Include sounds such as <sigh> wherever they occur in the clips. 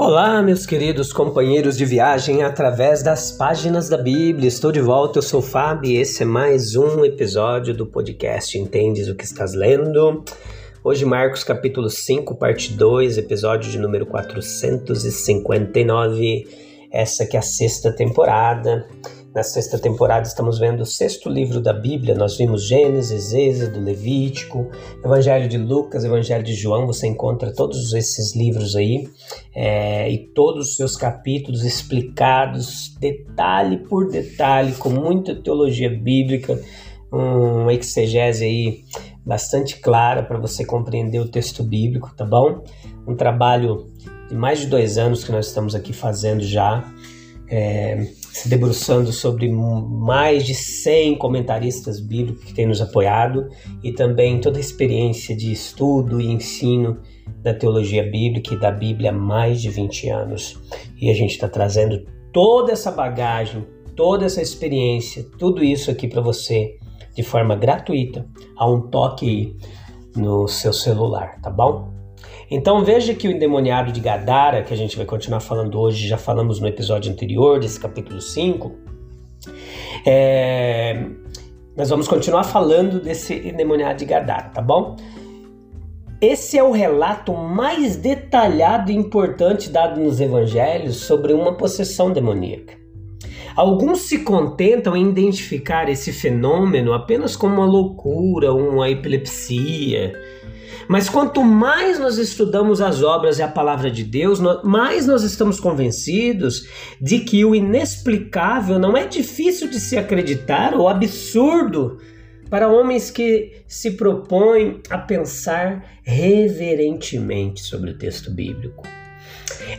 Olá, meus queridos companheiros de viagem através das páginas da Bíblia. Estou de volta, eu sou o Fábio e esse é mais um episódio do podcast Entendes o que estás lendo? Hoje, Marcos capítulo 5, parte 2, episódio de número 459. Essa que é a sexta temporada. Na sexta temporada estamos vendo o sexto livro da Bíblia. Nós vimos Gênesis, Êxodo, Levítico, Evangelho de Lucas, Evangelho de João. Você encontra todos esses livros aí é, e todos os seus capítulos explicados detalhe por detalhe, com muita teologia bíblica, uma exegese aí bastante clara para você compreender o texto bíblico, tá bom? Um trabalho de mais de dois anos que nós estamos aqui fazendo já é, se debruçando sobre mais de 100 comentaristas bíblicos que têm nos apoiado e também toda a experiência de estudo e ensino da teologia bíblica e da Bíblia há mais de 20 anos. E a gente está trazendo toda essa bagagem, toda essa experiência, tudo isso aqui para você de forma gratuita, a um toque no seu celular, tá bom? Então veja que o endemoniado de Gadara, que a gente vai continuar falando hoje, já falamos no episódio anterior desse capítulo 5, é... nós vamos continuar falando desse endemoniado de Gadara, tá bom? Esse é o relato mais detalhado e importante dado nos evangelhos sobre uma possessão demoníaca. Alguns se contentam em identificar esse fenômeno apenas como uma loucura, uma epilepsia, mas quanto mais nós estudamos as obras e a palavra de Deus, mais nós estamos convencidos de que o inexplicável não é difícil de se acreditar ou absurdo para homens que se propõem a pensar reverentemente sobre o texto bíblico.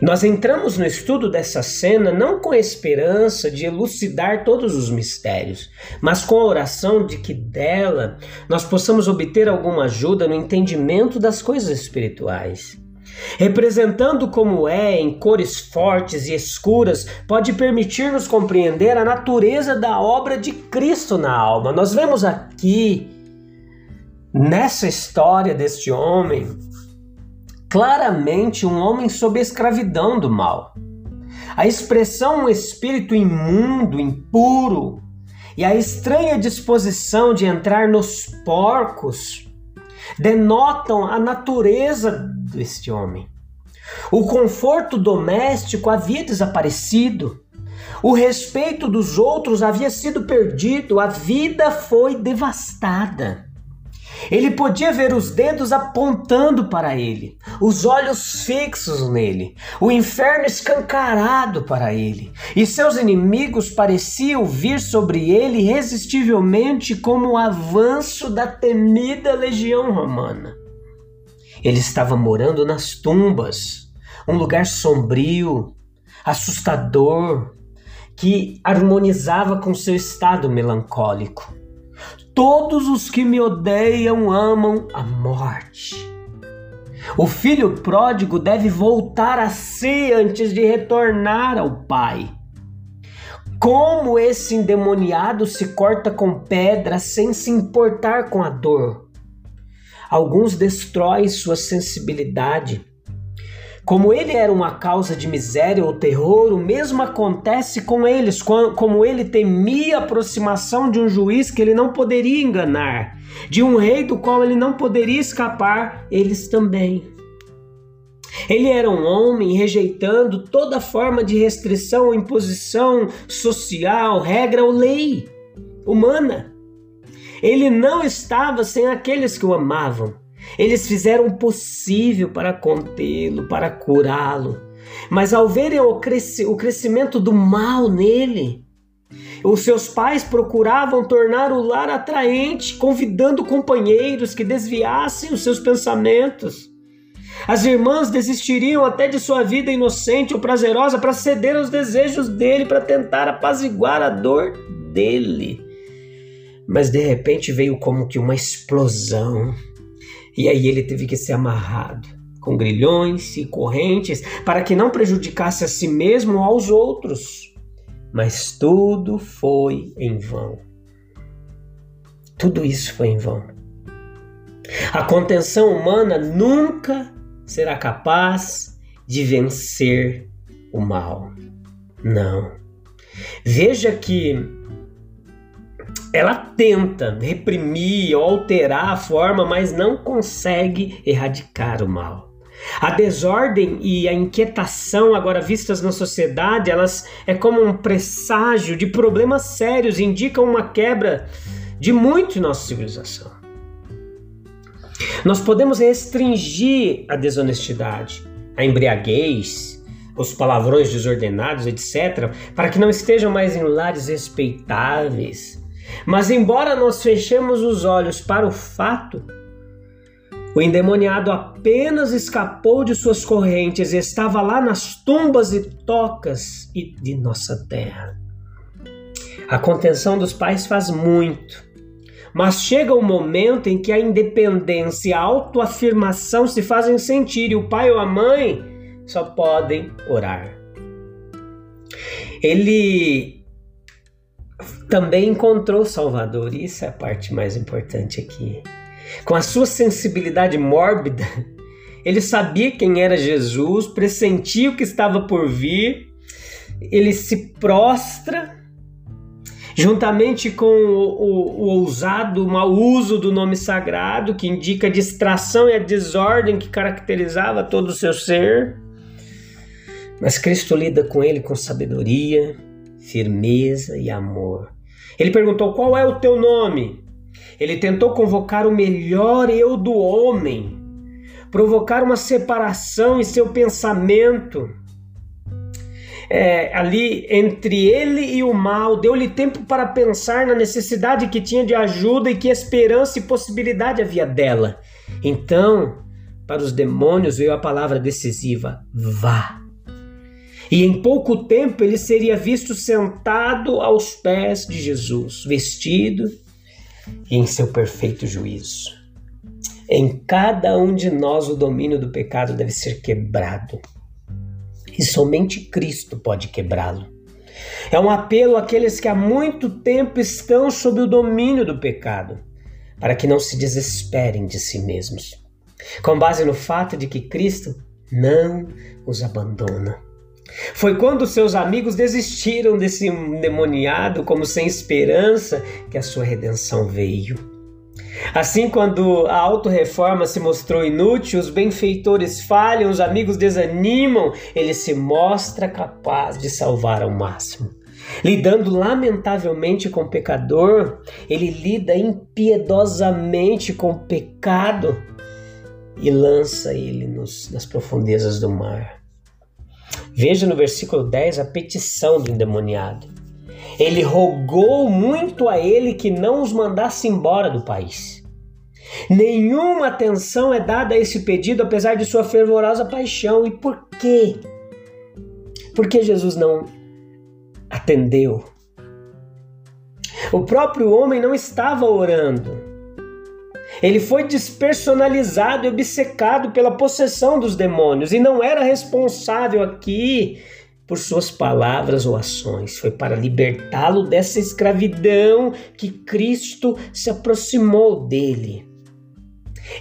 Nós entramos no estudo dessa cena não com a esperança de elucidar todos os mistérios, mas com a oração de que dela nós possamos obter alguma ajuda no entendimento das coisas espirituais. Representando como é em cores fortes e escuras, pode permitir-nos compreender a natureza da obra de Cristo na alma. Nós vemos aqui, nessa história deste homem, claramente um homem sob a escravidão do mal. A expressão um espírito imundo, impuro, e a estranha disposição de entrar nos porcos denotam a natureza deste homem. O conforto doméstico havia desaparecido. O respeito dos outros havia sido perdido, a vida foi devastada. Ele podia ver os dedos apontando para ele, os olhos fixos nele, o inferno escancarado para ele, e seus inimigos pareciam vir sobre ele irresistivelmente como o avanço da temida legião romana. Ele estava morando nas tumbas, um lugar sombrio, assustador, que harmonizava com seu estado melancólico. Todos os que me odeiam amam a morte. O filho pródigo deve voltar a si antes de retornar ao pai. Como esse endemoniado se corta com pedra sem se importar com a dor. Alguns destroem sua sensibilidade como ele era uma causa de miséria ou terror, o mesmo acontece com eles, como ele temia a aproximação de um juiz que ele não poderia enganar, de um rei do qual ele não poderia escapar, eles também. Ele era um homem rejeitando toda forma de restrição imposição social, regra ou lei humana. Ele não estava sem aqueles que o amavam. Eles fizeram o possível para contê-lo, para curá-lo. Mas ao verem o, cresci o crescimento do mal nele, Os seus pais procuravam tornar o lar atraente, convidando companheiros que desviassem os seus pensamentos. As irmãs desistiriam até de sua vida inocente ou prazerosa para ceder aos desejos dele, para tentar apaziguar a dor dele. Mas de repente veio como que uma explosão, e aí ele teve que ser amarrado com grilhões e correntes para que não prejudicasse a si mesmo ou aos outros mas tudo foi em vão. Tudo isso foi em vão. A contenção humana nunca será capaz de vencer o mal. Não. Veja que ela tenta reprimir ou alterar a forma, mas não consegue erradicar o mal. A desordem e a inquietação agora vistas na sociedade, elas é como um presságio de problemas sérios, indicam uma quebra de muito em nossa civilização. Nós podemos restringir a desonestidade, a embriaguez, os palavrões desordenados, etc., para que não estejam mais em lares respeitáveis. Mas embora nós fechemos os olhos para o fato, o endemoniado apenas escapou de suas correntes e estava lá nas tumbas e tocas de nossa terra. A contenção dos pais faz muito, mas chega o um momento em que a independência e a autoafirmação se fazem sentir e o pai ou a mãe só podem orar. Ele também encontrou Salvador, e isso é a parte mais importante aqui. Com a sua sensibilidade mórbida, <laughs> ele sabia quem era Jesus, pressentia o que estava por vir, ele se prostra, juntamente com o, o, o ousado mau uso do nome sagrado, que indica a distração e a desordem que caracterizava todo o seu ser. Mas Cristo lida com ele com sabedoria, firmeza e amor. Ele perguntou: Qual é o teu nome? Ele tentou convocar o melhor eu do homem, provocar uma separação em seu pensamento. É, ali entre ele e o mal, deu-lhe tempo para pensar na necessidade que tinha de ajuda e que esperança e possibilidade havia dela. Então, para os demônios veio a palavra decisiva: vá. E em pouco tempo ele seria visto sentado aos pés de Jesus, vestido em seu perfeito juízo. Em cada um de nós o domínio do pecado deve ser quebrado. E somente Cristo pode quebrá-lo. É um apelo àqueles que há muito tempo estão sob o domínio do pecado, para que não se desesperem de si mesmos, com base no fato de que Cristo não os abandona. Foi quando seus amigos desistiram desse endemoniado como sem esperança que a sua redenção veio. Assim, quando a autorreforma se mostrou inútil, os benfeitores falham, os amigos desanimam, ele se mostra capaz de salvar ao máximo. Lidando lamentavelmente com o pecador, ele lida impiedosamente com o pecado e lança ele nos, nas profundezas do mar. Veja no versículo 10 a petição do endemoniado. Ele rogou muito a ele que não os mandasse embora do país. Nenhuma atenção é dada a esse pedido, apesar de sua fervorosa paixão. E por quê? Porque Jesus não atendeu. O próprio homem não estava orando. Ele foi despersonalizado e obcecado pela possessão dos demônios e não era responsável aqui por suas palavras ou ações. Foi para libertá-lo dessa escravidão que Cristo se aproximou dele.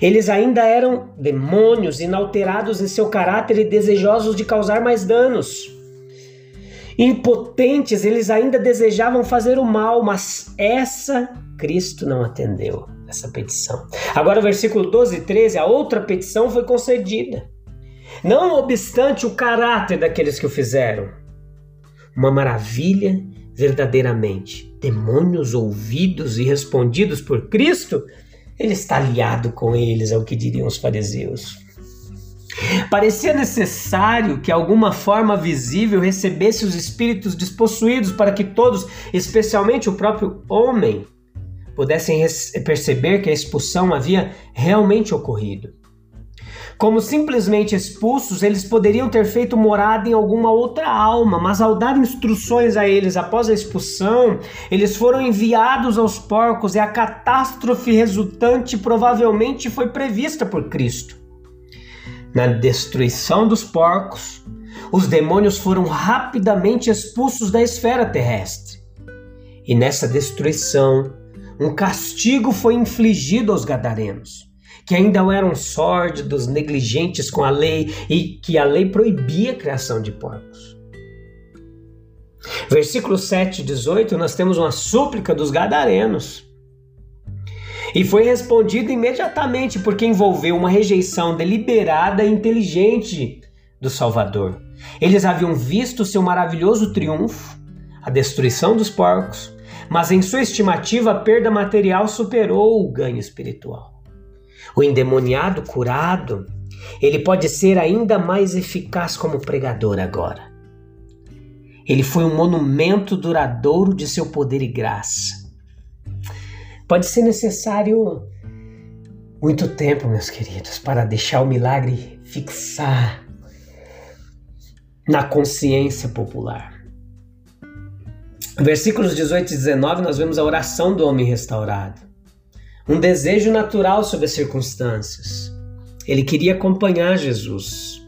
Eles ainda eram demônios inalterados em seu caráter e desejosos de causar mais danos. Impotentes, eles ainda desejavam fazer o mal, mas essa Cristo não atendeu essa petição. Agora, o versículo 12 e 13, a outra petição foi concedida. Não obstante o caráter daqueles que o fizeram. Uma maravilha verdadeiramente. Demônios ouvidos e respondidos por Cristo, ele está aliado com eles, é o que diriam os fariseus. Parecia necessário que alguma forma visível recebesse os espíritos despossuídos para que todos, especialmente o próprio homem, pudessem perceber que a expulsão havia realmente ocorrido. Como simplesmente expulsos, eles poderiam ter feito morada em alguma outra alma, mas ao dar instruções a eles após a expulsão, eles foram enviados aos porcos e a catástrofe resultante provavelmente foi prevista por Cristo. Na destruição dos porcos, os demônios foram rapidamente expulsos da esfera terrestre. E nessa destruição, um castigo foi infligido aos gadarenos que ainda eram sórdidos, negligentes com a lei e que a lei proibia a criação de porcos. Versículo 7 18, nós temos uma súplica dos gadarenos. E foi respondido imediatamente, porque envolveu uma rejeição deliberada e inteligente do Salvador. Eles haviam visto seu maravilhoso triunfo, a destruição dos porcos, mas em sua estimativa a perda material superou o ganho espiritual. O endemoniado curado, ele pode ser ainda mais eficaz como pregador agora. Ele foi um monumento duradouro de seu poder e graça. Pode ser necessário muito tempo, meus queridos, para deixar o milagre fixar na consciência popular. Versículos 18 e 19, nós vemos a oração do homem restaurado um desejo natural sobre as circunstâncias. Ele queria acompanhar Jesus.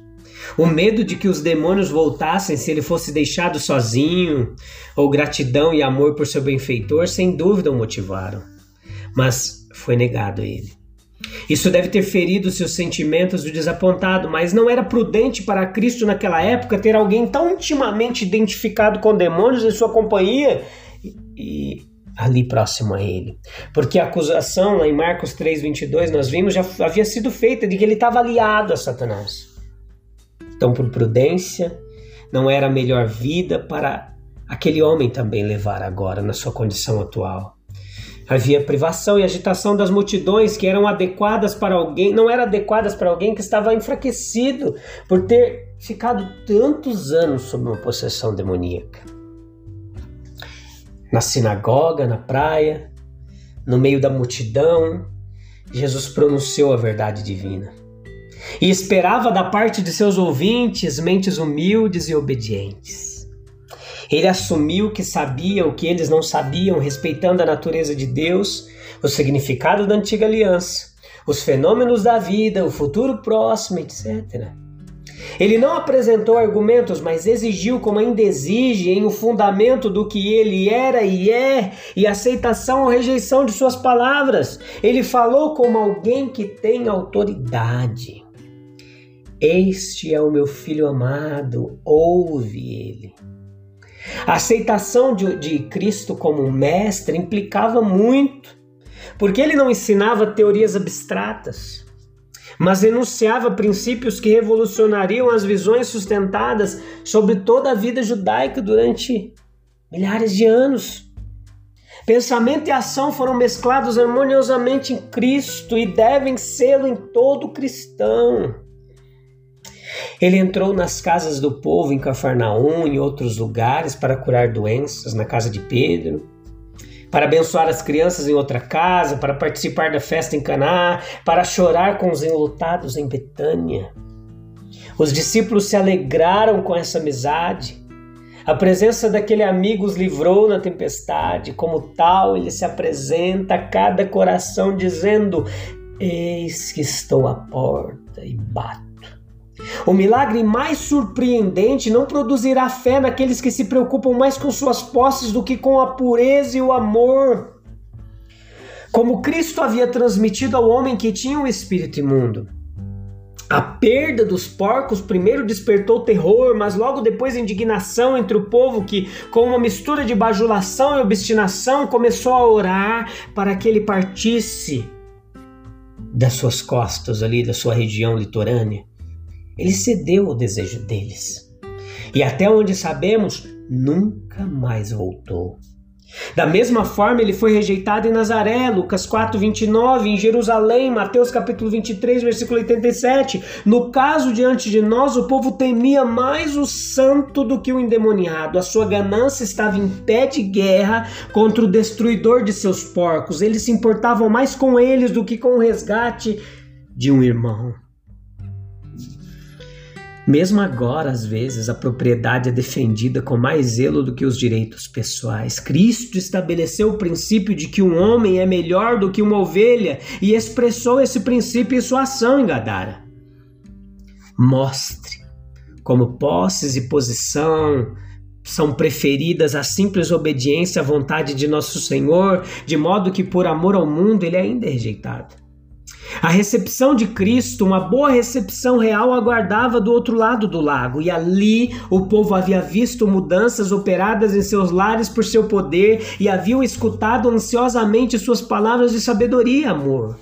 O medo de que os demônios voltassem se ele fosse deixado sozinho, ou gratidão e amor por seu benfeitor, sem dúvida o motivaram. Mas foi negado a ele. Isso deve ter ferido seus sentimentos do desapontado, mas não era prudente para Cristo naquela época ter alguém tão intimamente identificado com demônios em sua companhia e, ali próximo a ele. Porque a acusação lá em Marcos 3:22 nós vimos já havia sido feita de que ele estava aliado a Satanás. Então, por prudência, não era a melhor vida para aquele homem também levar agora na sua condição atual. Havia privação e agitação das multidões que eram adequadas para alguém, não eram adequadas para alguém que estava enfraquecido por ter ficado tantos anos sob uma possessão demoníaca na sinagoga, na praia, no meio da multidão, Jesus pronunciou a verdade divina. E esperava da parte de seus ouvintes mentes humildes e obedientes. Ele assumiu que sabia o que eles não sabiam, respeitando a natureza de Deus, o significado da antiga aliança, os fenômenos da vida, o futuro próximo, etc. Ele não apresentou argumentos, mas exigiu, como ainda exige, em o um fundamento do que ele era e é, e aceitação ou rejeição de suas palavras. Ele falou como alguém que tem autoridade. Este é o meu filho amado, ouve ele. A aceitação de, de Cristo como mestre implicava muito, porque ele não ensinava teorias abstratas mas enunciava princípios que revolucionariam as visões sustentadas sobre toda a vida judaica durante milhares de anos. Pensamento e ação foram mesclados harmoniosamente em Cristo e devem sê-lo em todo cristão. Ele entrou nas casas do povo em Cafarnaum e outros lugares para curar doenças, na casa de Pedro para abençoar as crianças em outra casa, para participar da festa em Caná, para chorar com os enlutados em Betânia. Os discípulos se alegraram com essa amizade. A presença daquele amigo os livrou na tempestade. Como tal, ele se apresenta a cada coração dizendo: Eis que estou à porta e bato. O milagre mais surpreendente não produzirá fé naqueles que se preocupam mais com suas posses do que com a pureza e o amor. Como Cristo havia transmitido ao homem que tinha um espírito imundo. A perda dos porcos primeiro despertou terror, mas logo depois indignação entre o povo que, com uma mistura de bajulação e obstinação, começou a orar para que ele partisse das suas costas ali, da sua região litorânea. Ele cedeu ao desejo deles. E até onde sabemos, nunca mais voltou. Da mesma forma, ele foi rejeitado em Nazaré, Lucas 4, 29, em Jerusalém, Mateus capítulo 23, versículo 87. No caso diante de nós, o povo temia mais o santo do que o endemoniado. A sua ganância estava em pé de guerra contra o destruidor de seus porcos. Eles se importavam mais com eles do que com o resgate de um irmão. Mesmo agora, às vezes, a propriedade é defendida com mais zelo do que os direitos pessoais. Cristo estabeleceu o princípio de que um homem é melhor do que uma ovelha e expressou esse princípio em sua ação em Gadara. Mostre como posses e posição são preferidas à simples obediência à vontade de nosso Senhor, de modo que por amor ao mundo ele ainda é rejeitado. A recepção de Cristo, uma boa recepção real, aguardava do outro lado do lago, e ali o povo havia visto mudanças operadas em seus lares por seu poder e haviam escutado ansiosamente suas palavras de sabedoria amor.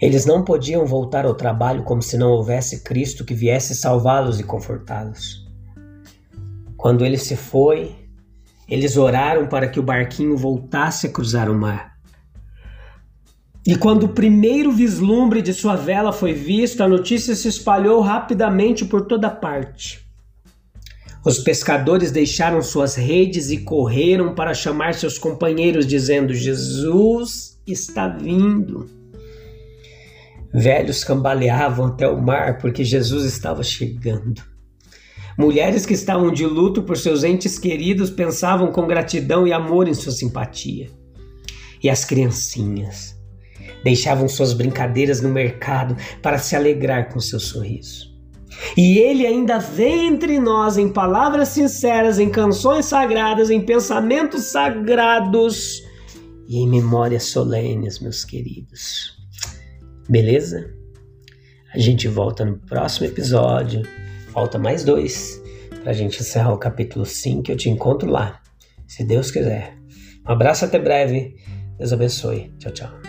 Eles não podiam voltar ao trabalho como se não houvesse Cristo que viesse salvá-los e confortá-los. Quando ele se foi, eles oraram para que o barquinho voltasse a cruzar o mar. E quando o primeiro vislumbre de sua vela foi visto, a notícia se espalhou rapidamente por toda parte. Os pescadores deixaram suas redes e correram para chamar seus companheiros, dizendo: Jesus está vindo. Velhos cambaleavam até o mar porque Jesus estava chegando. Mulheres que estavam de luto por seus entes queridos pensavam com gratidão e amor em sua simpatia. E as criancinhas deixavam suas brincadeiras no mercado para se alegrar com seu sorriso. E ele ainda vem entre nós em palavras sinceras, em canções sagradas, em pensamentos sagrados e em memórias solenes, meus queridos. Beleza? A gente volta no próximo episódio. Falta mais dois para a gente encerrar o capítulo 5. Eu te encontro lá, se Deus quiser. Um abraço até breve. Deus abençoe. Tchau, tchau.